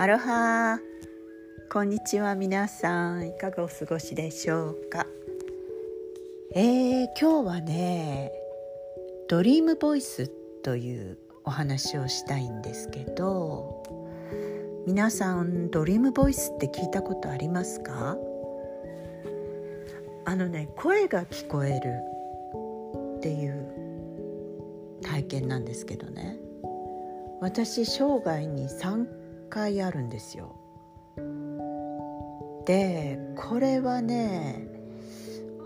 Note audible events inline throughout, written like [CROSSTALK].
アロハ。こんにちは皆さん。いかがお過ごしでしょうか。えー、今日はねドリームボイスというお話をしたいんですけど皆さんドリームボイスって聞いたことありますか？あのね声が聞こえるっていう体験なんですけどね。私生涯に3回あるんですよ。でこれはね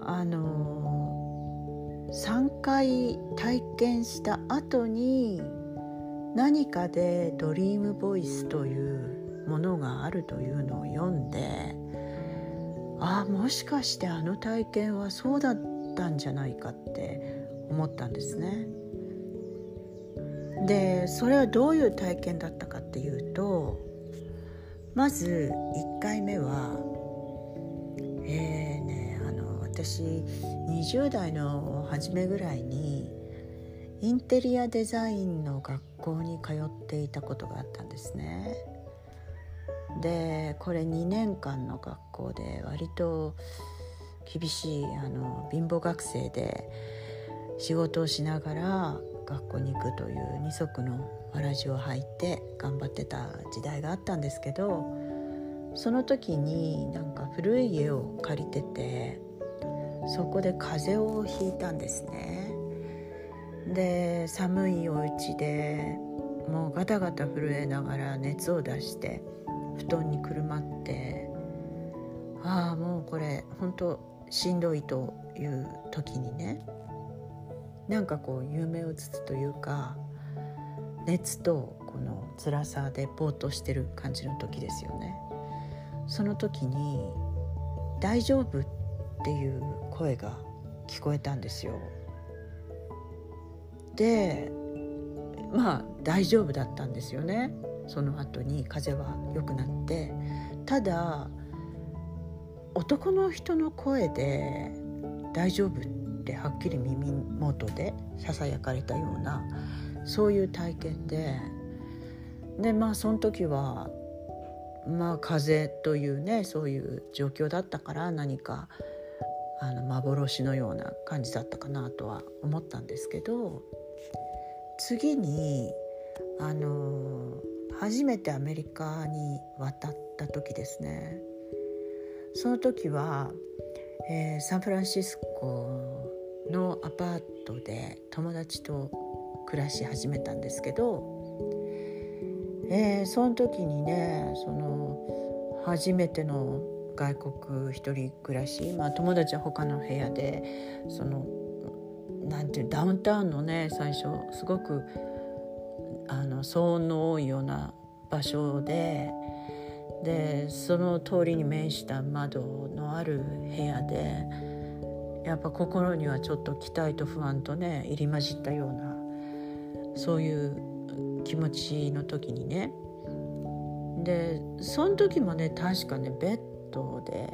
あの3回体験した後に何かでドリームボイスというものがあるというのを読んでああもしかしてあの体験はそうだったんじゃないかって思ったんですね。でそれはどういう体験だったかっていうとまず1回目はえーねあの私20代の初めぐらいにインテリアデザインの学校に通っていたことがあったんですね。でこれ2年間の学校で割と厳しいあの貧乏学生で仕事をしながら学校に行くという二足のわらじを履いて頑張ってた時代があったんですけどその時になんか古い家を借りててそこで風邪をひいたんですね。で寒いお家でもうガタガタ震えながら熱を出して布団にくるまってああもうこれ本当しんどいという時にねなんかこう夢うつつというか熱とこの辛さでぼーっとしてる感じの時ですよね。その時に「大丈夫」っていう声が聞こえたんですよ。でまあ大丈夫だったんですよね。その後に風は良くなってただ男の人の声で「大丈夫」ってはっきり耳元でささやかれたようなそういう体験ででまあその時はまあ風邪というねそういう状況だったから何かあの幻のような感じだったかなとは思ったんですけど次にあの初めてアメリカに渡った時ですね。その時は、えー、サンフランシスコのアパートで友達と暮らし始めたんですけど、えー、その時にねその初めての外国一人暮らし、まあ、友達は他の部屋でそのなんていうダウンタウンのね最初すごくあの騒音の多いような場所ででその通りに面した窓のある部屋でやっぱ心にはちょっと期待と不安とね入り混じったようなそういう気持ちの時にねでその時もね確かねベッドで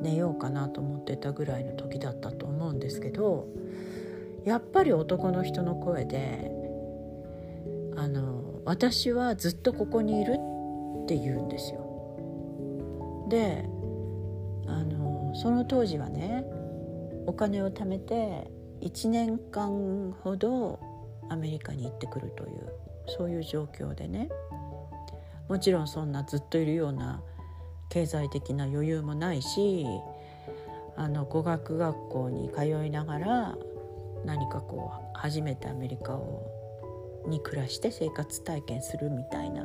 寝ようかなと思ってたぐらいの時だったと思うんですけどやっぱり男の人の声で「あの私はずっとここにいる」って言うんですよ。であのその当時はねお金を貯めて1年間ほどアメリカに行ってくるというそういう状況でね。もちろんそんなずっといるような経済的な余裕もないしあの語学学校に通いながら何かこう初めてアメリカをに暮らして生活体験するみたいな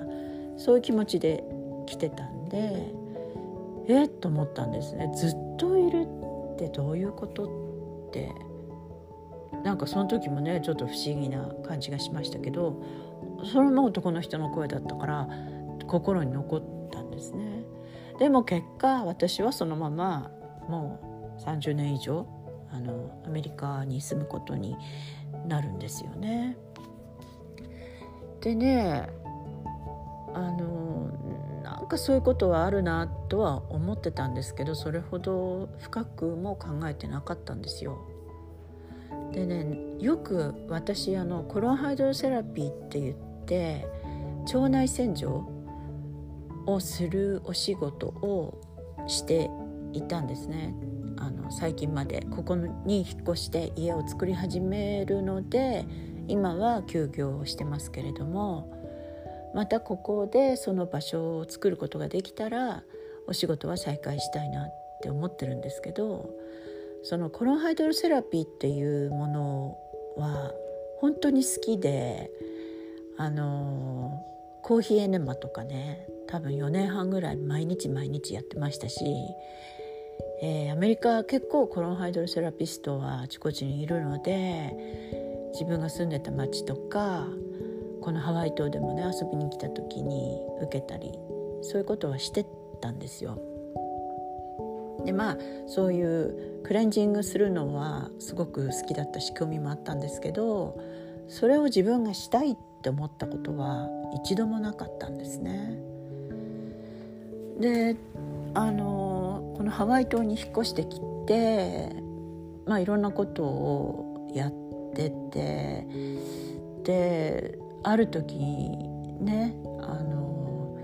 そういう気持ちで来てたんでえっと思ったんですね。ずっといるってどういうことってなんかその時もねちょっと不思議な感じがしましたけどそれも男の人の声だったから心に残ったんですね。でも結果私はそのままもう30年以上あのアメリカに住むことになるんですよね。でねあのなんかそういうことはあるなとは思ってたんですけどそれほど深くも考えてなかったんですよ。でねよく私あのコロンハイドロセラピーって言って腸内洗浄をするお仕事をしていたんですねあの最近までここに引っ越して家を作り始めるので今は休業をしてますけれどもまたここでその場所を作ることができたらお仕事は再開したいなって思ってるんですけどそのコロンハイドロセラピーっていうものは本当に好きであのコーヒーエネマとかね多分4年半ぐらい毎日毎日やってましたし、えー、アメリカ結構コロンハイドロセラピストはあちこちにいるので自分が住んでた町とかこのハワイ島でもね遊びに来た時に受けたりそういうことはしてたんですよ。でまあそういうクレンジングするのはすごく好きだった仕組みもあったんですけどそれを自分がしたいって思ったことは一度もなかったんですね。であのこのハワイ島に引っ越してきて、まあ、いろんなことをやっててである時ねあの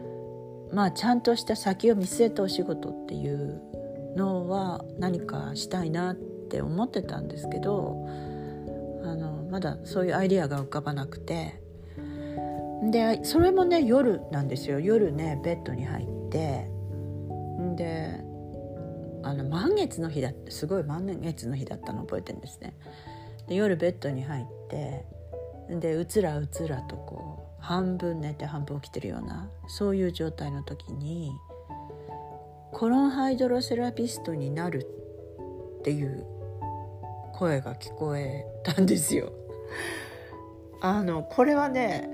まあちゃんとした先を見据えたお仕事っていうのは何かしたいなって思ってたんですけどあのまだそういうアイディアが浮かばなくて。でそれもね夜なんですよ。夜ねベッドに入って。であの満月の日だってすごい満月の日だったの覚えてるんですね。で夜ベッドに入ってでうつらうつらとこう半分寝て半分起きてるようなそういう状態の時にコロンハイドロセラピストになるっていう声が聞こえたんですよ。[LAUGHS] あのこれはね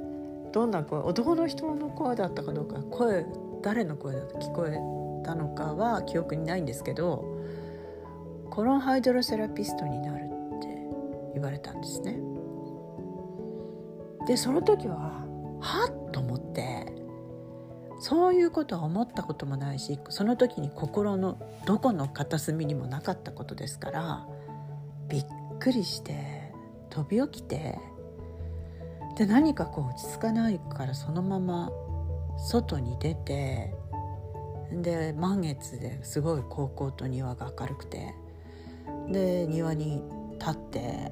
どんな声男の人の声だったかどうか声誰の声だと聞こえたのかは記憶にないんですけどコロンハイドロセラピストになるって言われたんですね。でその時ははっと思ってそういうことは思ったこともないしその時に心のどこの片隅にもなかったことですからびっくりして飛び起きてで何かこう落ち着かないからそのまま外に出てで満月ですごい高校と庭が明るくてで庭に立って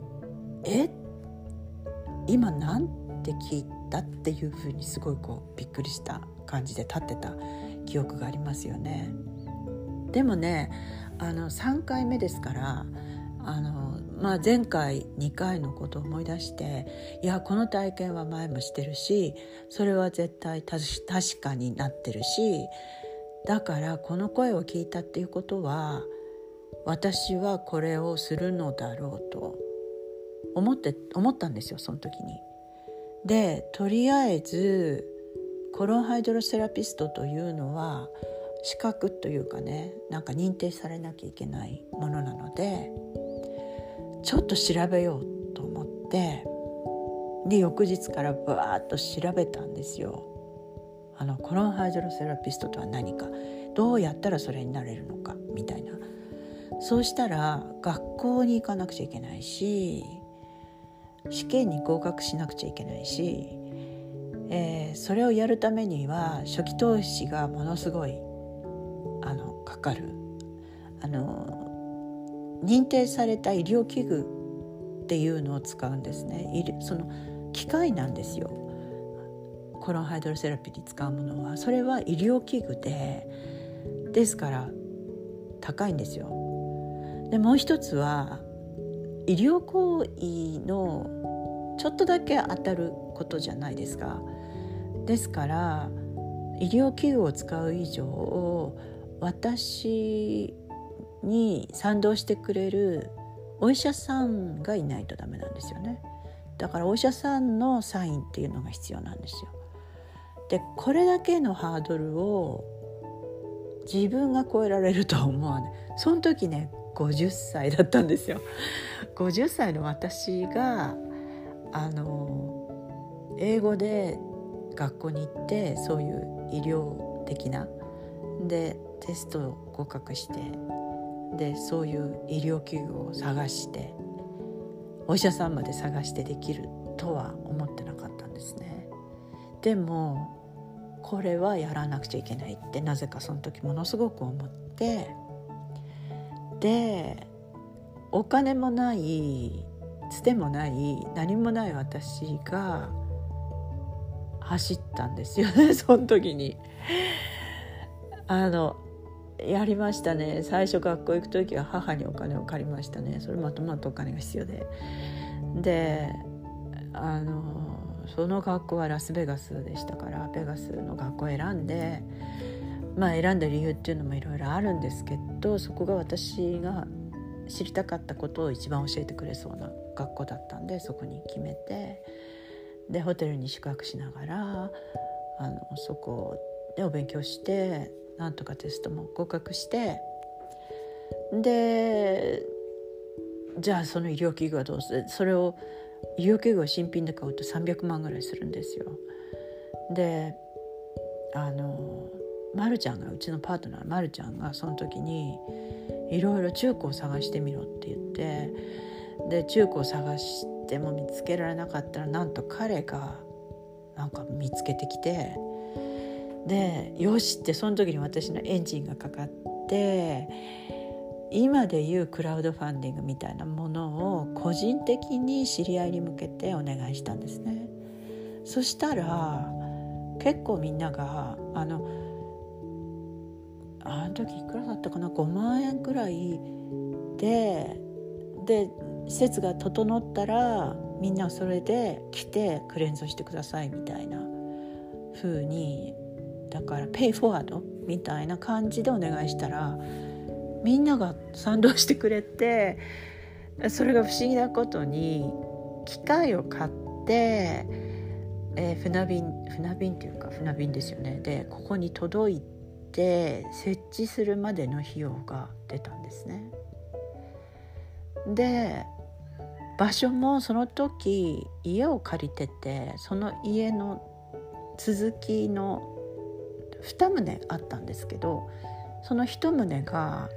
「え？っ今なんて聞いたっていうふうにすごいこうびっくりした感じで立ってた記憶がありますよね。でもねあの3回目ですからあの、まあ、前回2回のことを思い出していやこの体験は前もしてるしそれは絶対確かになってるしだからこの声を聞いたっていうことは私はこれをするのだろうと思って思ったんですよその時に。でとりあえずコロンハイドロセラピストというのは資格というかねなんか認定されなきゃいけないものなのでちょっと調べようと思ってで翌日からバーッと調べたんですよ。あのコロンハイドロセラピストとは何かどうやったらそれになれるのかみたいなそうしたら学校に行かなくちゃいけないし試験に合格しなくちゃいけないし、えー、それをやるためには初期投資がものすごいあのかかる。あの認定された医療器具っていうのを使うんですね。その機械なんですよ。コロンハイドロセラピーに使うものは。それは医療器具でですから高いんですよ。でもう一つは医療行為のちょっとだけ当たることじゃないですか。ですから医療器具を使う以上私に賛同してくれるお医者さんがいないとダメなんですよね。だからお医者さんのサインっていうのが必要なんですよ。でこれだけのハードルを自分が超えられるとは思わないその時ね50歳だったんですよ。50歳の私があの英語で学校に行ってそういう医療的なでテストを合格してでそういう医療器具を探してお医者さんまで探してできるとは思ってなかったんですね。でもこれはやらなくちゃいけないってなぜかその時ものすごく思ってでお金もないつてもない何もない私が走ったんですよね [LAUGHS] その時に。あのやりましたね。最初学校行く時は母にお金を借りましたね。それまとまったお金が必要で。であのその学校はラスベガスでしたからベガスの学校を選んでまあ選んだ理由っていうのもいろいろあるんですけどそこが私が知りたかったことを一番教えてくれそうな学校だったんでそこに決めて。でホテルに宿泊しながらあのそこでお勉強してなんとかテストも合格して。でじゃあその医療器具はどうする？それを医療器具を新品で買うと300万ぐらいするんですよ。であのまるちゃんがうちのパートナーまるちゃんがその時にいろいろ中古を探してみろって言ってで中古を探しても見つけられなかったらなんと彼がなんか見つけてきてでよしってその時に私のエンジンがかかって今でいうクラウドファンディングみたいなものを個人的に知り合いに向けてお願いしたんですね。そしたら結構みんながあのあの時いくらだったかな？5万円ぐらいでで施設が整ったらみんなそれで来てクレンズしてくださいみたいな風にだからペイフォワードみたいな感じでお願いしたらみんなが賛同してくれてそれが不思議なことに機械を買って、えー、船便船便っていうか船便ですよね。でここに届いて設置するまでの費用が出たんですね。で場所もその時家を借りててその家の続きの2棟あったんですけどその1棟が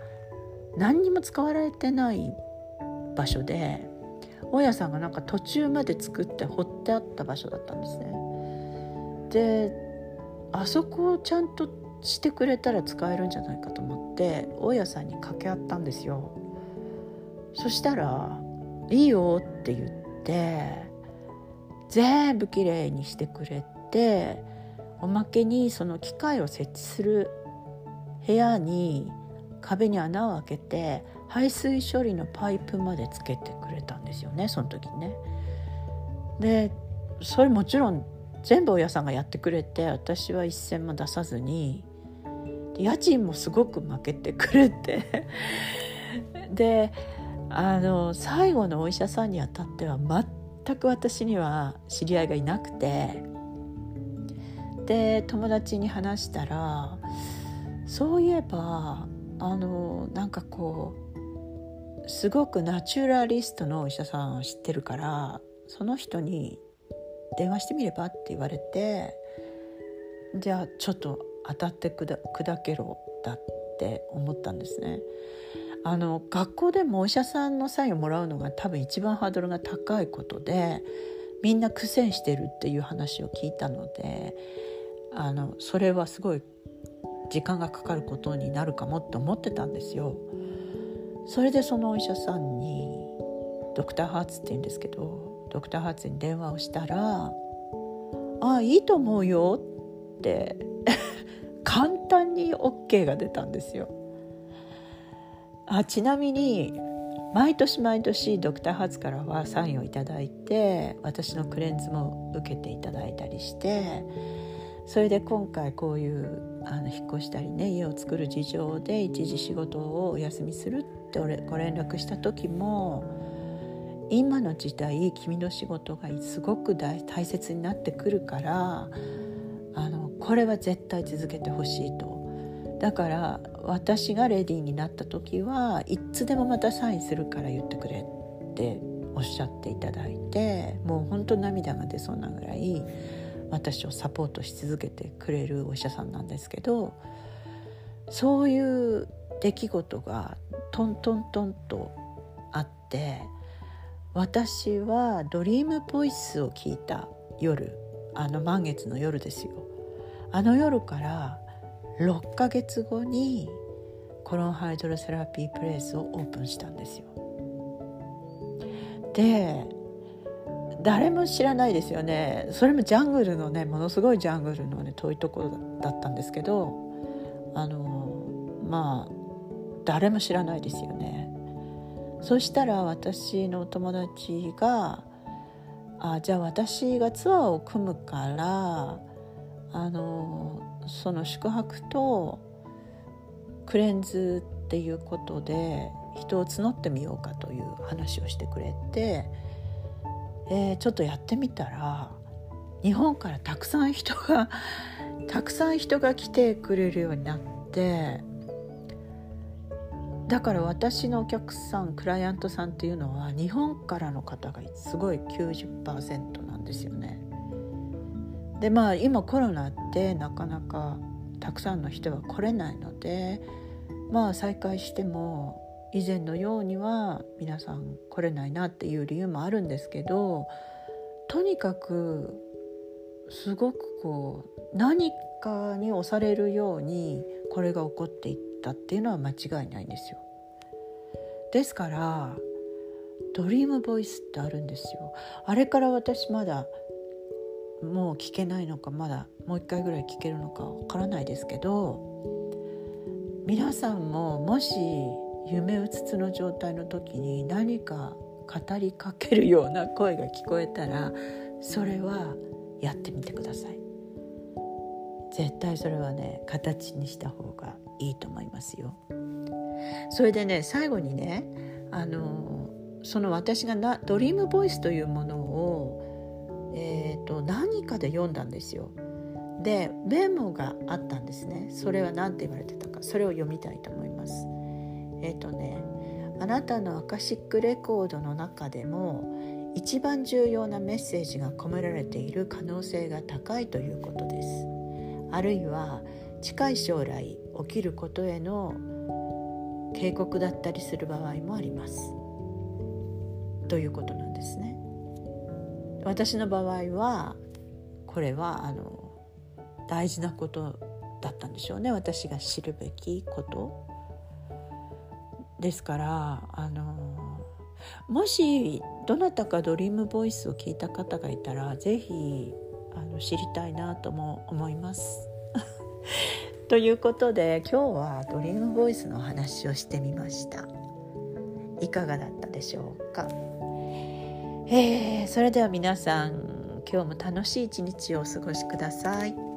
何にも使われてない場所で大家さんがなんか途中まで作って掘ってあった場所だったんですね。であそこをちゃんとしてくれたら使えるんじゃないかと思って大家さんに掛け合ったんですよ。そしたら「いいよ」って言って全部きれいにしてくれておまけにその機械を設置する部屋に壁に穴を開けて排水処理のパイプまでつけてくれたんですよねその時にね。でそれもちろん全部親さんがやってくれて私は一銭も出さずに家賃もすごく負けてくれて。[LAUGHS] であの最後のお医者さんにあたっては全く私には知り合いがいなくて。で友達に話したらそういえばあのなんかこうすごくナチュラリストのお医者さんを知ってるからその人に電話してみればって言われてじゃあちょっと当たって砕けろだって思ったんですね。あの学校でもお医者さんのサインをもらうのが多分一番ハードルが高いことでみんな苦戦してるっていう話を聞いたのであのそれはすごい時間がかかることになるかもって思ってたんですよ。それでそのお医者さんにドクターハーツって言うんですけどドクターハーツに電話をしたら「ああいいと思うよ」って簡単に OK が出たんですよ。あちなみに毎年毎年ドクターハーツからはサインを頂いて私のクレンズも受けていただいたりしてそれで今回こういうあの引っ越したりね家を作る事情で一時仕事をお休みするってご連絡した時も今の時代君の仕事がすごく大切になってくるからあのこれは絶対続けてほしいと。だから私がレディーになった時はいつでもまたサインするから言ってくれっておっしゃっていただいてもう本当涙が出そうなぐらい私をサポートし続けてくれるお医者さんなんですけどそういう出来事がトントントンとあって私はドリームボイスを聞いた夜あの満月の夜ですよあの夜から6ヶ月後にコロンハイドロセラピープレイスをオープンしたんですよ。で誰も知らないですよねそれもジャングルのねものすごいジャングルのね遠いところだったんですけどあのまあ誰も知らないですよね。そしたら私のお友達があじゃあ私がツアーを組むからあのその宿泊とクレンズっていうことで人を募ってみようかという話をしてくれて、えー、ちょっとやってみたら日本からたくさん人が [LAUGHS] たくさん人が来てくれるようになってだから私のお客さんクライアントさんっていうのは日本からの方がすごい90%なんですよね。でまあ今コロナってなかなかたくさんの人は来れないのでまあ再開しても以前のようには皆さん来れないなっていう理由もあるんですけどとにかくすごくこう何かに押されるようにこれが起こっていったっていうのは間違いないんですよ。ですからドリームボイスってあるんですよ。あれから私まだもう聞けないのかまだもう一回ぐらい聞けるのかわからないですけど皆さんももし夢うつつの状態の時に何か語りかけるような声が聞こえたらそれはやってみてください。絶対それはね形にした方がいいと思いますよ。それでね最後にねあのその私がなドリームボイスというもの、えーと、何かで読んだんですよ。でメモがあったんですね。それは何て言われてたか。それを読みたいと思います。えっ、ー、とねあなたのアカシックレコードの中でも一番重要なメッセージが込められている可能性が高いということです。あるいは近い将来起きることへの警告だったりする場合もあります。ということなんですね。私の場合はこれはあの大事なことだったんでしょうね。私が知るべきこと。ですからあのもしどなたかドリームボイスを聞いた方がいたら是非知りたいなとも思います。[LAUGHS] ということで今日はドリームボイスの話をしてみました。いかがだったでしょうか、えー、それでは皆さん今日も楽しい一日をお過ごしください。